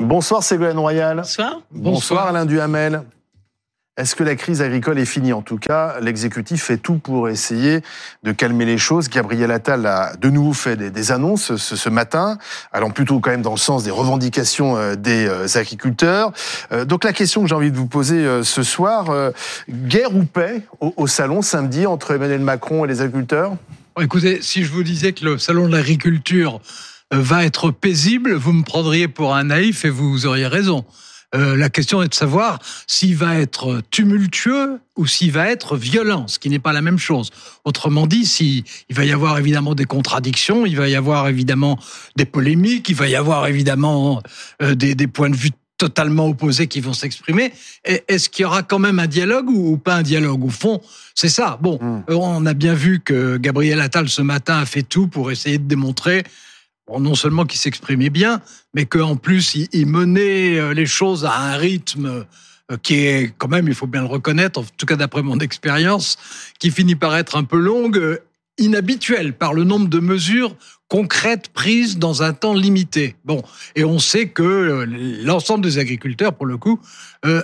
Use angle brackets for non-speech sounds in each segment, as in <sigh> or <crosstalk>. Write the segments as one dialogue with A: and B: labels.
A: Bonsoir Ségolène Royal.
B: Bonsoir.
A: Bonsoir Alain Duhamel. Est-ce que la crise agricole est finie? En tout cas, l'exécutif fait tout pour essayer de calmer les choses. Gabriel Attal a de nouveau fait des, annonces ce, matin, allant plutôt quand même dans le sens des revendications euh, des euh, agriculteurs. Euh, donc la question que j'ai envie de vous poser ce soir, guerre ou paix au, salon samedi entre Emmanuel Macron et les agriculteurs?
B: Écoutez, si je vous disais que le salon de l'agriculture va être paisible, vous me prendriez pour un naïf et vous auriez raison. Euh, la question est de savoir s'il va être tumultueux ou s'il va être violent, ce qui n'est pas la même chose. Autrement dit, s'il il va y avoir évidemment des contradictions, il va y avoir évidemment des polémiques, il va y avoir évidemment euh, des, des points de vue totalement opposés qui vont s'exprimer. Est-ce qu'il y aura quand même un dialogue ou pas un dialogue? Au fond, c'est ça. Bon, hmm. on a bien vu que Gabriel Attal ce matin a fait tout pour essayer de démontrer non seulement qu'il s'exprimait bien, mais qu'en plus, il, menait euh, les choses à un rythme euh, qui est quand même, il faut bien le reconnaître, en tout cas d'après mon expérience, qui finit par être un peu longue, euh, inhabituelle par le nombre de mesures concrètes prises dans un temps limité. Bon, et on sait que l'ensemble des agriculteurs, pour le coup,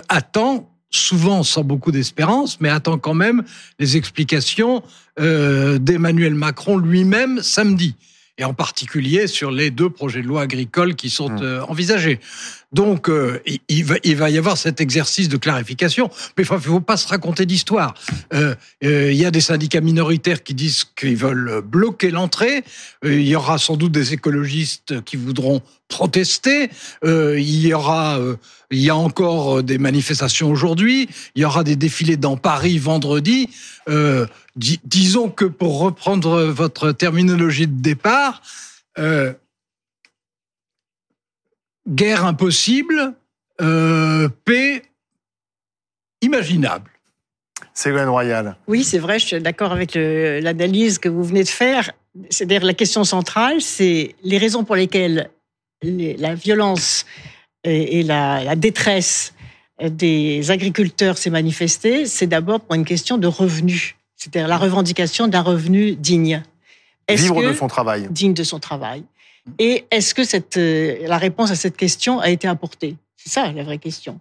B: attend souvent sans beaucoup d'espérance, mais attend quand même les explications d'Emmanuel Macron lui-même samedi et en particulier sur les deux projets de loi agricoles qui sont mmh. euh, envisagés. Donc, euh, il, va, il, va, y avoir cet exercice de clarification. Mais il ne faut pas se raconter d'histoire. Euh, il y a des syndicats minoritaires qui disent qu'ils veulent bloquer l'entrée. il y aura sans doute des écologistes qui voudront protester. il y aura, il y a encore des manifestations aujourd'hui. Il y aura des défilés dans Paris vendredi disons que pour reprendre votre terminologie de départ, euh, guerre impossible, euh, paix imaginable.
A: Ségolène Royal.
C: Oui, c'est vrai, je suis d'accord avec l'analyse que vous venez de faire. C'est-à-dire la question centrale, c'est les raisons pour lesquelles la violence et, la, détresse des agriculteurs s'est manifestée, c'est d'abord pour une question de revenus c'est-à-dire la revendication d'un revenu digne.
A: Vivre de son travail.
C: Digne de son travail. Et est-ce que cette, euh, la réponse à cette question a été apportée? C'est ça la vraie question.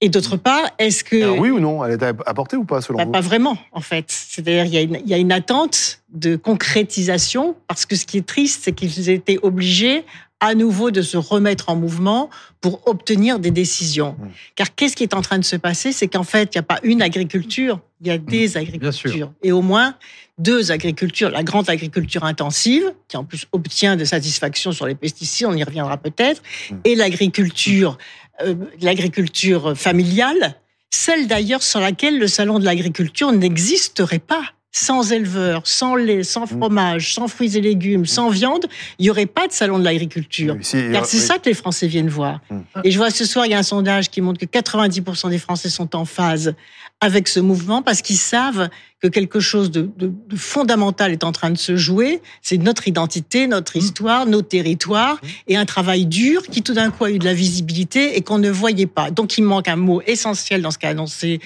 C: Et d'autre part, est-ce que...
A: oui ou non Elle a été apportée ou pas selon bah, vous?
C: Pas vraiment, en fait. C'est-à-dire il y, y, a une attente de concrétisation, parce que ce qui est triste, c'est qu'ils étaient obligés à nouveau de se remettre en mouvement pour obtenir des décisions. Mmh. Car qu'est-ce qui est en train de se passer? C'est qu'en fait, il n'y a pas une agriculture, il y a mmh. des agricultures. Et au moins deux agricultures. La grande agriculture intensive, qui en plus obtient des satisfactions sur les pesticides, on y reviendra peut-être, mmh. et l'agriculture, euh, l'agriculture familiale, celle d'ailleurs sur laquelle le salon de l'agriculture n'existerait pas sans éleveurs, sans lait, sans mm. fromage, sans fruits et légumes, sans viande, il n'y aurait pas de salon de l'agriculture. Car c'est ça que les Français viennent voir. Mm. Et je vois ce soir, il y a un sondage qui montre que 90% des Français sont en phase avec ce mouvement parce qu'ils savent que quelque chose de, fondamental est en train de se jouer. C'est notre identité, notre mmh. histoire, nos territoires mmh. et un travail dur qui tout d'un coup a eu de la visibilité et qu'on ne voyait pas. Donc il manque un mot essentiel dans ce qu'a annoncé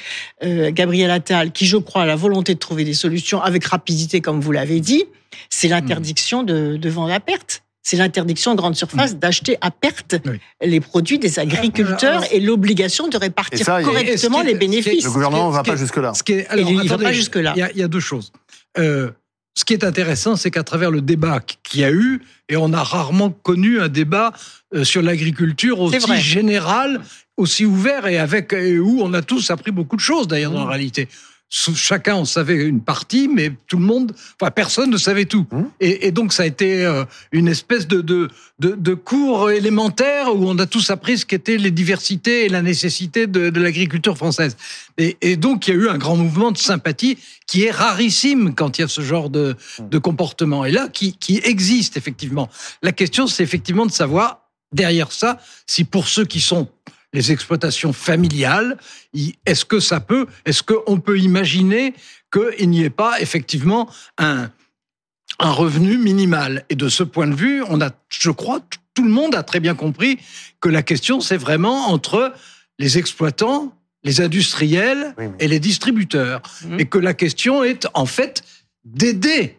C: euh, Gabriel Attal, qui je crois a la volonté de trouver des solutions avec rapidité, comme vous l'avez dit. C'est l'interdiction de, de vendre à perte c'est l'interdiction de grande surface mm. d'acheter à perte les produits des agriculteurs et l'obligation de répartir correctement les bénéfices.
A: Le gouvernement ne va pas jusque-là.
C: il ne va pas jusque-là.
B: Il y, a deux choses. Euh, ce qui est intéressant, c'est qu'à travers le débat qu'il y a eu, et on a rarement connu un débat euh, sur l'agriculture aussi général, aussi ouvert et avec où on a tous appris beaucoup de choses d'ailleurs dans la mmh. réalité chacun en savait une partie, mais tout le monde, enfin personne ne savait tout. Mmh. Et, donc ça a été euh, une espèce de, de, de, cours élémentaire où on a tous appris ce qu'étaient les diversités et la nécessité de, de l'agriculture française. Et, et, donc il y a eu un grand mouvement de sympathie qui est rarissime quand il y a ce genre de, mmh. de comportement. Et là, qui, qui existe effectivement. La question, c'est effectivement de savoir derrière ça si pour ceux qui sont les exploitations familiales. Est-ce que ça peut, est-ce qu'on peut imaginer qu'il n'y ait pas effectivement un, un revenu minimal? Et de ce point de vue, on a, je crois, tout le monde a très bien compris que la question, c'est vraiment entre les exploitants, les industriels et les distributeurs. Mmh. Et que la question est, en fait, d'aider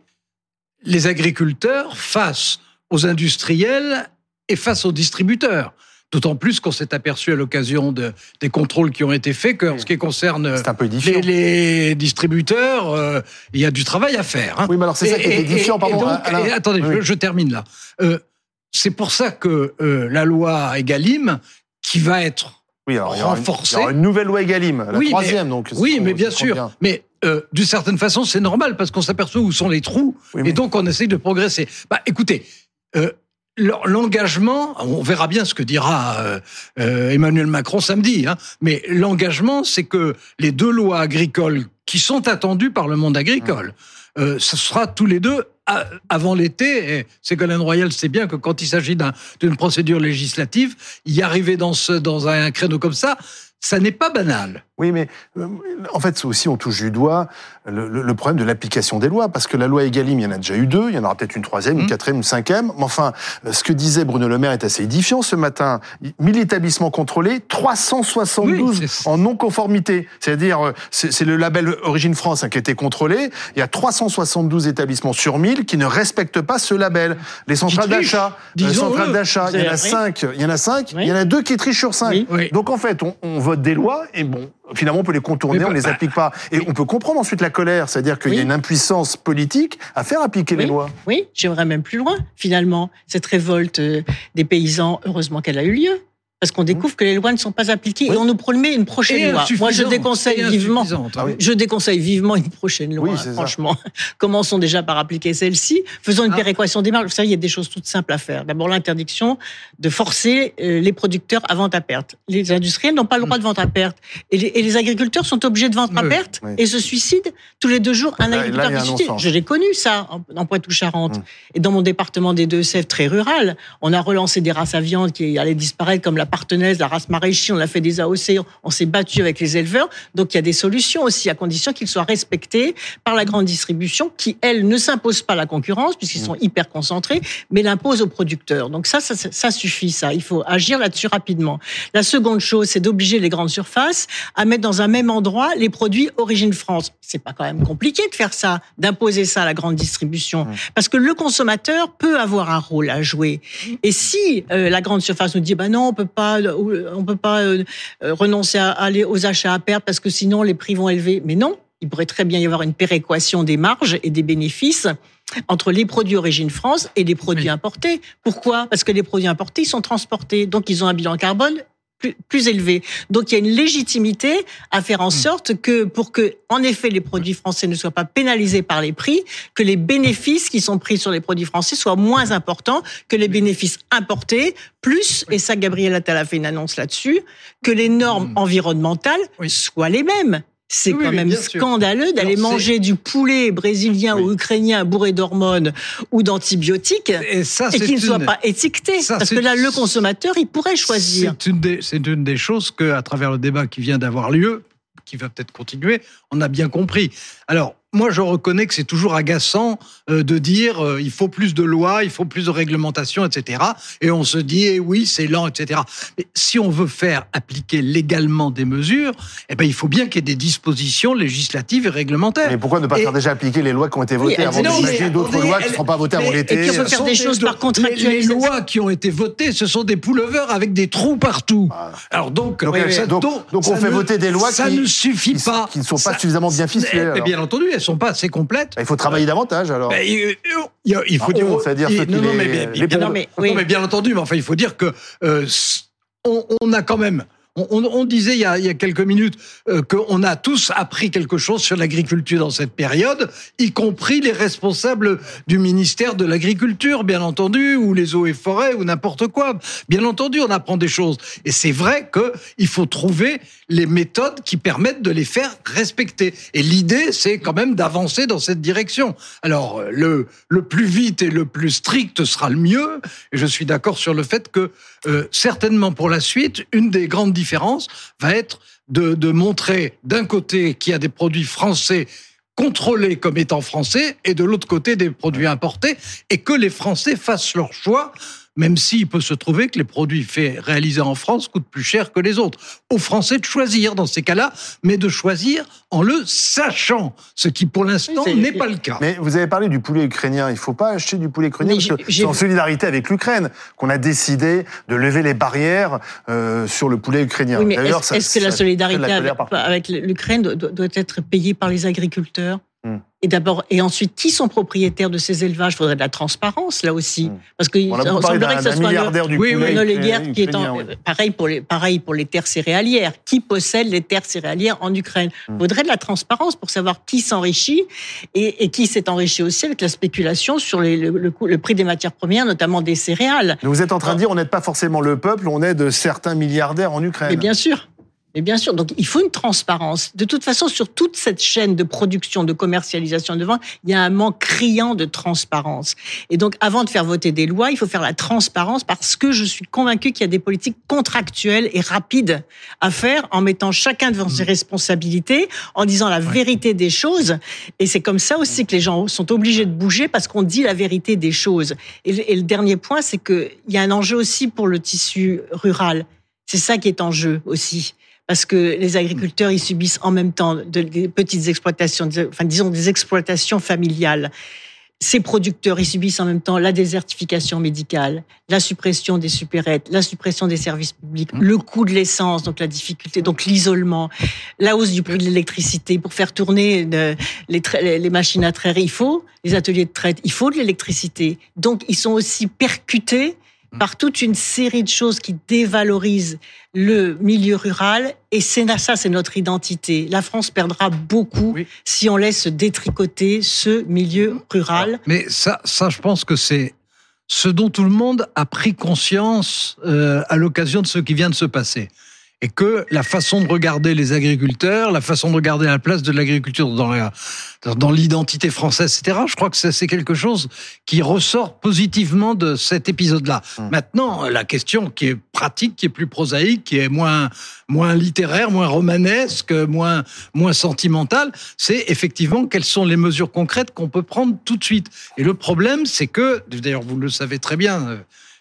B: les agriculteurs face aux industriels et face aux distributeurs. D'autant plus qu'on s'est aperçu à l'occasion de, des contrôles qui ont été faits que, en ce qui concerne
A: un peu
B: les, les, distributeurs, euh, il y a du travail à faire. Hein.
A: Oui, mais alors c'est ça qui est édifiant, pardon.
B: attendez, je, je, termine là. Euh, c'est pour ça que euh, la loi Egalim, qui va être oui, alors, renforcée,
A: il y, aura une, nouvelle loi Egalim, la troisième, donc.
B: Oui, mais bien sûr. Mais euh, d'une certaine façon, c'est normal parce qu'on s'aperçoit où sont les trous et donc on essaye de progresser. Bah, écoutez. Euh, L'engagement, on verra bien ce que dira euh, euh, Emmanuel Macron samedi, hein, mais l'engagement, c'est que les deux lois agricoles qui sont attendues par le monde agricole, euh, ce sera tous les deux avant l'été. Ségolène Royal sait bien que quand il s'agit d'une procédure législative, y arriver dans, dans un créneau comme ça, ça n'est pas banal.
A: Oui, mais euh, en fait, aussi, on touche du doigt le, le, problème de l'application des lois, parce que la loi Egalim, il y en a déjà eu deux, il y en aura peut-être une troisième, une mmh. quatrième, une cinquième. Mais enfin, euh, ce que disait Bruno Le Maire est assez édifiant ce matin. 1000 établissements contrôlés, 372 en non-conformité. C'est-à-dire, euh, c'est le label Origine France hein, qui a été contrôlé. Il y a 372 établissements sur 1000 qui ne respectent pas ce label. Les centrales d'achat, les centrales d'achat, il y en a cinq, il y en a cinq, il y en a deux qui trichent sur cinq. Donc en fait, on, on vote des lois et bon, finalement, on peut les contourner, on les bah, applique pas. Et on peut comprendre ensuite la colère, c'est-à-dire qu'il y a une impuissance politique à faire appliquer les lois.
C: Oui, j'aimerais même plus loin, finalement. Cette révolte euh, des paysans, heureusement qu'elle a eu lieu parce qu'on découvre que les lois ne sont pas appliquées et on nous promet une prochaine loi. Moi, je déconseille vivement. Ah je déconseille vivement une prochaine loi. franchement, <laughs> commençons déjà par appliquer celle-ci. Faisons une ah. péréquation des marges. Vous savez, il y a des choses toutes simples à faire. D'abord, l'interdiction de forcer euh, les producteurs à vente à perte. Les industriels n'ont pas le droit de vente à perte et les, agriculteurs sont obligés de vendre à perte et se suicident tous les deux jours. Un agriculteur qui se suicide. Je l'ai connu ça en, Poitou-Charentes hum. et dans mon département des Deux-Sèvres très rural. On a relancé des races à viande qui allaient disparaître comme la partenaise, la race maraîchie, on a fait des AOC, on s'est battu avec les éleveurs. Donc il y a des solutions aussi, à condition qu'ils soient respectés par la grande distribution, qui, elle, ne s'impose pas la concurrence, puisqu'ils sont hyper concentrés, mais l'impose aux producteurs. Donc ça, ça, ça suffit, ça. Il faut agir là-dessus rapidement. La seconde chose, c'est d'obliger les grandes surfaces à mettre dans un même endroit les produits origine France. C'est pas quand même compliqué de faire ça, d'imposer ça à la grande distribution. Parce que le consommateur peut avoir un rôle à jouer. Et si euh, la grande surface nous dit, bah non, on peut pas on peut pas euh, euh, renoncer à aller aux achats à perte parce que sinon les prix vont élever. Mais non, il pourrait très bien y avoir une péréquation des marges et des bénéfices entre les produits origine France et les produits importés. Pourquoi? Parce que les produits importés sont transportés, donc ils ont un bilan carbone plus, élevé. Donc il y a une légitimité à faire en hmm. sorte que pour que en effet les produits français ne soient pas pénalisés par les prix, que les bénéfices qui sont pris sur les produits français soient moins importants que les bénéfices importés, plus et ça Gabriel Attal a fait une annonce là-dessus, que les normes hmm. environnementales soient les mêmes. C'est quand même scandaleux d'aller manger du poulet brésilien ou ukrainien bourré d'hormones ou d'antibiotiques et, et qu'il ne soit pas étiqueté. parce que là, le consommateur, il pourrait choisir.
B: C'est une, des, une des choses que, à travers le débat qui vient d'avoir lieu, qui va peut-être continuer, on a bien compris. Alors, moi, je reconnais que c'est toujours agaçant euh, de dire euh, il faut plus de lois, il faut plus de réglementation, etc. Et on se dit eh oui, c'est lent, etc. Mais si on veut faire appliquer légalement des mesures, eh ben il faut bien qu'il y ait des dispositions législatives et réglementaires.
A: Mais pourquoi ne pas faire déjà appliquer les lois qui ont été votées avant d'imaginer d'autres lois qui ne seront pas votées avant l'été
C: Et puis on peut faire des choses par
B: contractualisation. Les, lois qui ont été votées, ce sont des pullovers avec des trous partout. Ah.
A: Alors donc, donc, on fait voter des lois
B: ça
A: qui,
B: ne suffit pas,
A: qui ne sont pas suffisamment bien ficelées.
B: Mais bien entendu, sont pas assez complètes.
A: Il faut travailler davantage alors.
B: Ben, il, faut dire,
A: c'est-à-dire non, non, mais,
B: bien, mais, bien entendu, mais enfin il faut dire que euh, on, a quand même on, disait il y, a, quelques minutes euh, qu'on a tous appris quelque chose sur l'agriculture dans cette période, y compris les responsables du ministère de l'Agriculture, bien entendu, ou les eaux et forêts, ou n'importe quoi. Bien entendu, on apprend des choses. Et c'est vrai qu'il faut trouver les méthodes qui permettent de les faire respecter. Et l'idée, c'est quand même d'avancer dans cette direction. Alors, le, le plus vite et le plus strict sera le mieux. Et je suis d'accord sur le fait que, euh, certainement pour la suite, une des grandes différence va être de, de montrer d'un côté qu'il y a des produits français contrôlés comme étant français et de l'autre côté des produits importés et que les Français fassent leur choix même s'il peut se trouver que les produits faits, réalisés en France coûtent plus cher que les autres. Aux Français de choisir dans ces cas-là, mais de choisir en le sachant, ce qui pour l'instant n'est pas le cas.
A: Mais vous avez parlé du poulet ukrainien. Il ne faut pas acheter du poulet ukrainien parce que c'est en solidarité avec l'UkraIne qu'on a décidé de lever les barrières euh, sur le poulet ukrainien.
C: Oui, est-ce, que la solidarité avec, l'Ukraine doit être payée par les agriculteurs? Hmm. Et d'abord, et ensuite, qui sont propriétaires de ces élevages? Il faudrait de la transparence là aussi,
A: hmm. parce que il semblerait que ce soit le, du oui,
C: oui, qui est en, pareil pour les pareil pour les terres céréalières. Qui possède les terres céréalières en Ukraine? Il hmm. faudrait de la transparence pour savoir qui s'enrichit et, et, qui s'est enrichi aussi avec la spéculation sur les, le, le, prix des matières premières, notamment des céréales.
A: vous êtes en train de dire, on n'aide pas forcément le peuple, on aide certains milliardaires en Ukraine.
C: Mais bien sûr. Mais bien sûr, donc il faut une transparence. De toute façon, sur toute cette chaîne de production, de commercialisation de vin, il y a un manque criant de transparence. Et donc, avant de faire voter des lois, il faut faire la transparence parce que je suis convaincu qu'il y a des politiques contractuelles et rapides à faire en mettant chacun devant ses mmh. responsabilités, en disant la vérité des choses. Et c'est comme ça aussi que les gens sont obligés de bouger parce qu'on dit la vérité des choses. Et, le dernier point, c'est qu'il y a un enjeu aussi pour le tissu rural. C'est ça qui est en jeu aussi parce que les agriculteurs, ils subissent en même temps de, des petites exploitations, enfin disons des exploitations familiales. Ces producteurs, ils subissent en même temps la désertification médicale, la suppression des supérettes, la suppression des services publics, mmh. le coût de l'essence, donc la difficulté, donc l'isolement, la hausse du prix de l'électricité. Pour faire tourner les, les machines à traire, il faut les ateliers de traite, il faut de l'électricité. Donc, ils sont aussi percutés par toute une série de choses qui dévalorisent le milieu rural. Et c'est ça, c'est notre identité. La France perdra beaucoup si on laisse détricoter ce milieu rural.
B: Mais ça, ça, je pense que c'est ce dont tout le monde a pris conscience euh, à l'occasion de ce qui vient de se passer et que la façon de regarder les agriculteurs, la façon de regarder la place de l'agriculture dans la, dans l'identité française, etc. Je crois que c'est quelque chose qui ressort positivement de cet épisode-là. Hum. Maintenant, la question qui est pratique, qui est plus prosaïque, qui est moins moins littéraire, moins romanesque, moins moins sentimentale, c'est effectivement quelles sont les mesures concrètes qu'on peut prendre tout de suite. Et le problème, c'est que, d'ailleurs, vous le savez très bien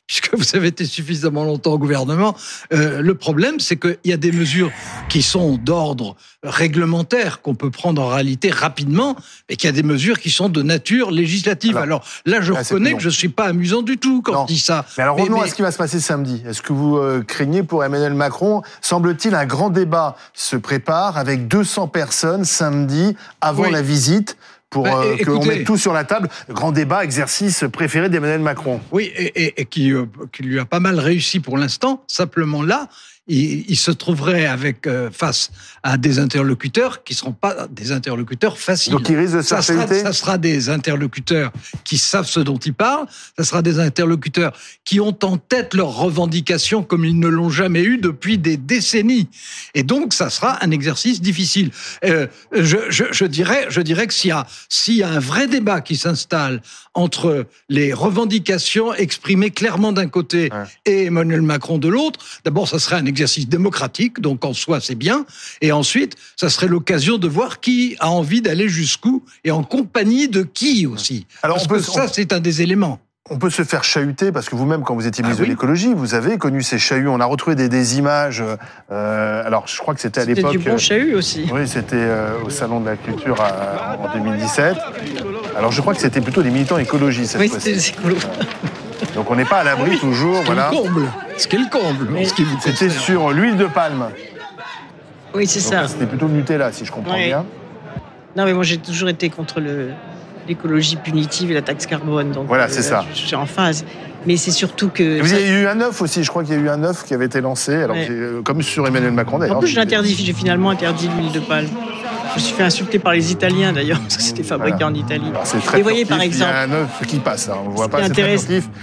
B: puisque vous avez été suffisamment longtemps au gouvernement. Euh, le problème, c'est qu'il y a des mesures qui sont d'ordre réglementaire qu'on peut prendre en réalité rapidement, mais qu'il y a des mesures qui sont de nature législative. Alors, là, je reconnais que je suis pas amusant du tout quand je dis ça.
A: Mais alors revenons à ce qui va se passer samedi. Est-ce que vous euh, craignez pour Emmanuel Macron Semble-t-il un grand débat se prépare avec 200 personnes samedi avant la visite pour bah, euh, qu'on mette tout sur la table. Grand débat, exercice préféré d'Emmanuel Macron.
B: Oui, et, et, qui, euh, qui, lui a pas mal réussi pour l'instant. Simplement là, il, se trouverait avec euh, face à des interlocuteurs qui seront pas des interlocuteurs faciles.
A: Donc il risque de
B: ça sera, ça sera des interlocuteurs qui savent ce dont ils parlent. Ça sera des interlocuteurs qui ont en tête leurs revendications comme ils ne l'ont jamais eu depuis des décennies. Et donc ça sera un exercice difficile. Euh, je, je, je, dirais, je dirais que s'il y a s'il y a un vrai débat qui s'installe entre les revendications exprimées clairement d'un côté et Emmanuel Macron de l'autre, d'abord ça serait un exercice exercice démocratique, donc en soi c'est bien. Et ensuite, ça serait l'occasion de voir qui a envie d'aller jusqu'où et en compagnie de qui aussi. Alors parce que ça, c'est un des éléments.
A: On peut se faire chahuter parce que vous-même, quand vous étiez ministre ah de l'écologie, vous avez connu ces chahuts. On a retrouvé des, images. Euh, alors, je crois que c'était à l'époque.
C: C'était du bon euh, chahut aussi.
A: Oui, c'était euh, au salon de la culture en 2017. Alors, je crois que c'était plutôt des militants écologistes cette oui, fois-ci. Donc, on n'est pas à l'abri toujours. Voilà.
B: comble. Ce qui est le comble.
A: C'était sur l'huile de palme.
C: Oui, c'est ça.
A: C'était plutôt le Nutella, si je comprends bien.
C: Non, mais moi, j'ai toujours été contre l'écologie punitive et la taxe carbone. Donc,
A: voilà, c'est euh, ça.
C: Je suis en phase. Mais c'est surtout que.
A: vous avez eu un œuf aussi, je crois qu'il y a eu un œuf qui avait été lancé, alors euh, comme sur Emmanuel Macron d'ailleurs.
C: En plus, j'ai finalement interdit l'huile de palme. Je me suis fait insulter par les Italiens d'ailleurs, parce que c'était fabriqué en Italie.
A: C'est très Et voyez par exemple. Il y a un œuf qui passe, hein. on ne voit pas, c'est très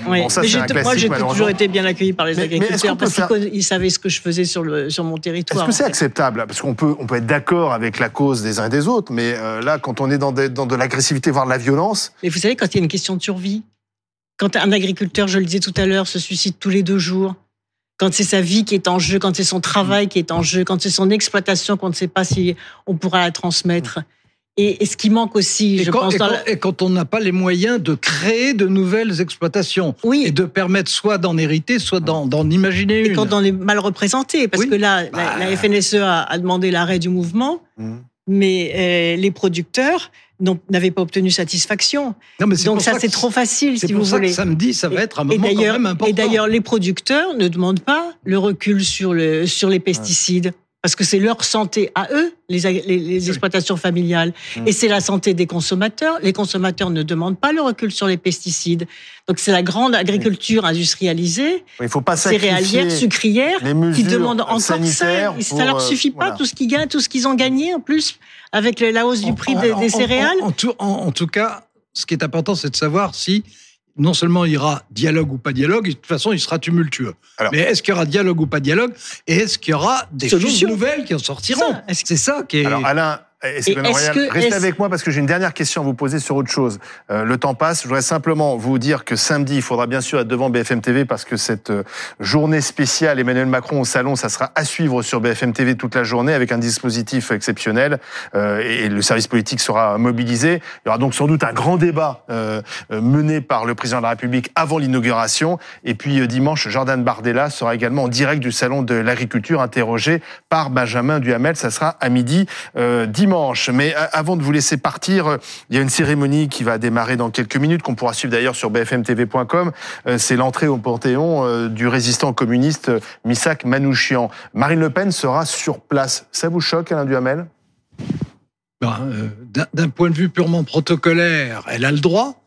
A: Bon,
C: ça, mais un moi, j'ai toujours été bien accueilli par les agriculteurs parce qu'ils savaient ce que je faisais sur, le, sur mon territoire.
A: Est-ce que c'est acceptable? Parce qu'on peut, on peut être d'accord avec la cause des uns et des autres, mais euh, là, quand on est dans de, dans de l'agressivité, voire de la violence.
C: Mais vous savez, quand il y a une question de survie, quand un agriculteur, je le disais tout à l'heure, se suicide tous les deux jours, quand c'est sa vie qui est en jeu, quand c'est son travail qui est en jeu, quand c'est son exploitation qu'on ne sait pas si on pourra la transmettre. Et, et ce qui manque aussi,
B: Et
C: je
B: quand,
C: pense,
B: et quand-
C: la-
B: et quand on n'a pas les moyens de créer de nouvelles exploitations
C: oui,
B: et de permettre soit d'en hériter, soit d'en d'en imaginer
C: et
B: une.
C: quand on est mal représenté, parce
B: Oui.
C: que là,
B: Bah.
C: la, la FNSE a, a demandé l'arrêt du mouvement. Mais euh, les producteurs n'avaient pas obtenu satisfaction.
B: Non, mais c'est
C: Donc ça, c'est trop facile, si
B: pour
C: vous
B: ça
C: voulez.
B: que samedi, ça va être un moment quand
C: d'ailleurs,
B: même important.
C: et d'ailleurs, les producteurs ne demandent pas le recul sur, le, sur les pesticides. Parce que c'est leur santé à eux, les, les, les exploitations familiales.
A: Mm.
C: Et c'est la santé des consommateurs. Les consommateurs ne demandent pas le recul sur les pesticides. Donc c'est la grande agriculture industrialisée,
A: Il ne faut pas
C: céréalière, sucrière, qui
A: demande
C: encore ça. Et ça
A: pour,
C: leur
A: euh,
C: suffit pas,
A: voilà.
C: tout ce qu'ils gagnent, tout ce qu'ils ont gagné en plus, avec la hausse du prix
B: en-
C: des,
B: en-
C: des
B: en-
C: céréales.
B: Tout, en tout cas, ce qui est important, c'est de savoir si non seulement il y aura dialogue ou pas dialogue, et de toute façon, il sera tumultueux.
A: Alors-
B: Mais est-ce qu'il y aura dialogue ou pas dialogue? Et est-ce qu'il y aura des choses nouvelles qui en sortiront?
C: Ça, est-ce que-
B: C'est ça qui est.
A: Alors Alain et Royal,
C: que-
A: restez avec moi parce que j'ai une dernière question à vous poser sur autre chose. Euh, le temps passe. Je voudrais simplement vous dire que samedi, il faudra bien sûr être devant BFM TV parce que cette euh, journée spéciale Emmanuel Macron au salon, ça sera à suivre sur BFM TV toute la journée avec un dispositif exceptionnel euh, et le service politique sera mobilisé. Il y aura donc sans doute un grand débat euh, mené par le président de la République avant l'inauguration. Et puis dimanche, Jordan Bardella sera également en direct du salon de l'agriculture interrogé par Benjamin Duhamel. Ça sera à midi euh, Mais euh, avant de vous laisser partir, euh, il y a une cérémonie qui va démarrer dans quelques minutes, qu'on pourra suivre d'ailleurs sur bfmtv.com. Euh, C'est l'entrée au Panthéon du résistant communiste Misak Manouchian. Marine Le Pen sera sur place. Ça vous choque, Alain Duhamel?
B: Ben, d'un- point de vue purement protocolaire, elle a le droit.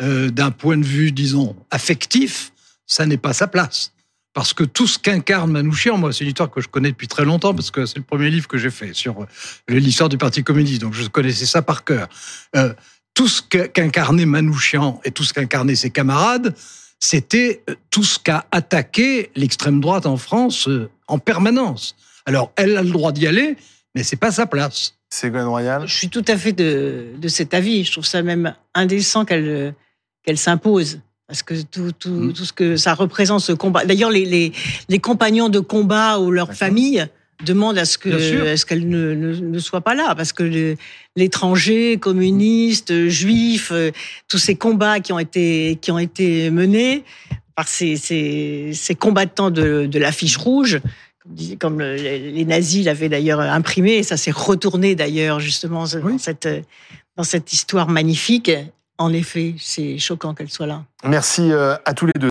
B: D'un point de vue, disons, affectif, ça n'est pas sa place. Parce que tout ce qu'incarne Manouchian, moi, c'est une histoire que je connais depuis très longtemps, parce que c'est le premier livre que j'ai fait sur euh, l'histoire du Parti communiste, donc je connaissais ça par cœur. Euh, tout ce qu'incarnait Manouchian et tout ce qu'incarnaient ses camarades, c'était euh, tout ce qu'a attaqué l'extrême droite en France en permanence. Alors, elle a le droit d'y aller, mais c'est pas sa place.
A: Ségolène Royal
C: Je suis tout à fait de, de cet avis. Je trouve ça même indécent qu'elle qu'elle s'impose. Parce que tout, tout,
B: Mm.
C: tout ce que ça représente, ce combat. D'ailleurs, les, les, les compagnons de combat ou leurs familles demandent à ce que à ce qu'elle ne, ne, ne soit pas là. Parce que l'étranger communiste juif euh, tous ces combats qui ont été qui ont été menés par ces, ces, ces combattants de, de l'affiche rouge comme, les, nazis l'avaient d'ailleurs imprimé et ça s'est retourné d'ailleurs justement dans cette dans cette histoire magnifique en effet c'est choquant qu'elle soit là
A: Merci euh, à tous les deux.